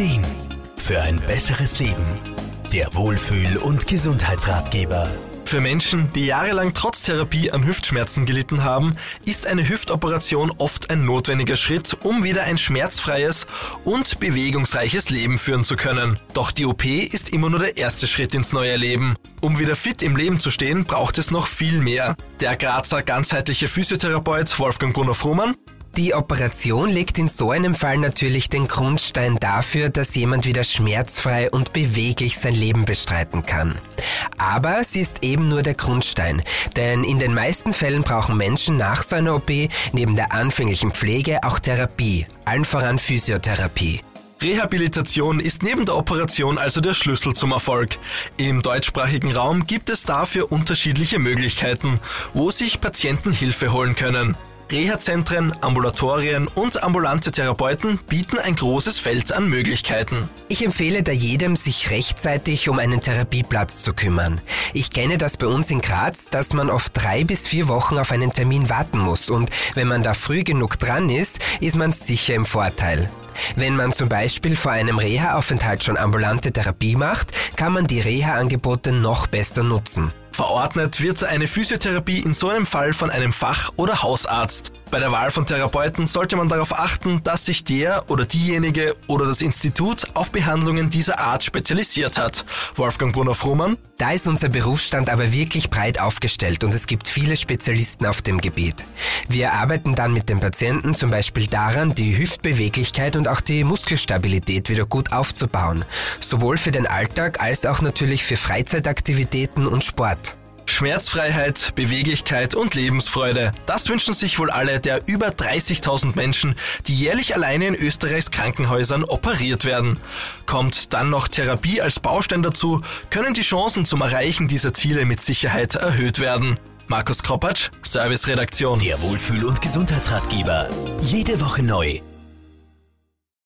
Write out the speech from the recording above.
Ideen für ein besseres Leben. Der Wohlfühl- und Gesundheitsratgeber. Für Menschen, die jahrelang trotz Therapie an Hüftschmerzen gelitten haben, ist eine Hüftoperation oft ein notwendiger Schritt, um wieder ein schmerzfreies und bewegungsreiches Leben führen zu können. Doch die OP ist immer nur der erste Schritt ins neue Leben. Um wieder fit im Leben zu stehen, braucht es noch viel mehr. Der Grazer ganzheitliche Physiotherapeut Wolfgang Brunner Frumann die Operation legt in so einem Fall natürlich den Grundstein dafür, dass jemand wieder schmerzfrei und beweglich sein Leben bestreiten kann. Aber sie ist eben nur der Grundstein, denn in den meisten Fällen brauchen Menschen nach so einer OP neben der anfänglichen Pflege auch Therapie, allen voran Physiotherapie. Rehabilitation ist neben der Operation also der Schlüssel zum Erfolg. Im deutschsprachigen Raum gibt es dafür unterschiedliche Möglichkeiten, wo sich Patienten Hilfe holen können. Reha-Zentren, Ambulatorien und ambulante Therapeuten bieten ein großes Feld an Möglichkeiten. Ich empfehle da jedem, sich rechtzeitig um einen Therapieplatz zu kümmern. Ich kenne das bei uns in Graz, dass man oft drei bis vier Wochen auf einen Termin warten muss und wenn man da früh genug dran ist, ist man sicher im Vorteil. Wenn man zum Beispiel vor einem Reha-Aufenthalt schon ambulante Therapie macht, kann man die Reha-Angebote noch besser nutzen. Verordnet wird eine Physiotherapie in so einem Fall von einem Fach- oder Hausarzt. Bei der Wahl von Therapeuten sollte man darauf achten, dass sich der oder diejenige oder das Institut auf Behandlungen dieser Art spezialisiert hat. Wolfgang Brunner-Frumann. Da ist unser Berufsstand aber wirklich breit aufgestellt und es gibt viele Spezialisten auf dem Gebiet. Wir arbeiten dann mit den Patienten zum Beispiel daran, die Hüftbeweglichkeit und auch die Muskelstabilität wieder gut aufzubauen. Sowohl für den Alltag als auch natürlich für Freizeitaktivitäten und Sport. Schmerzfreiheit, Beweglichkeit und Lebensfreude. Das wünschen sich wohl alle der über 30.000 Menschen, die jährlich alleine in Österreichs Krankenhäusern operiert werden. Kommt dann noch Therapie als Baustein dazu, können die Chancen zum Erreichen dieser Ziele mit Sicherheit erhöht werden. Markus Kropatsch, Serviceredaktion. Der Wohlfühl- und Gesundheitsratgeber. Jede Woche neu.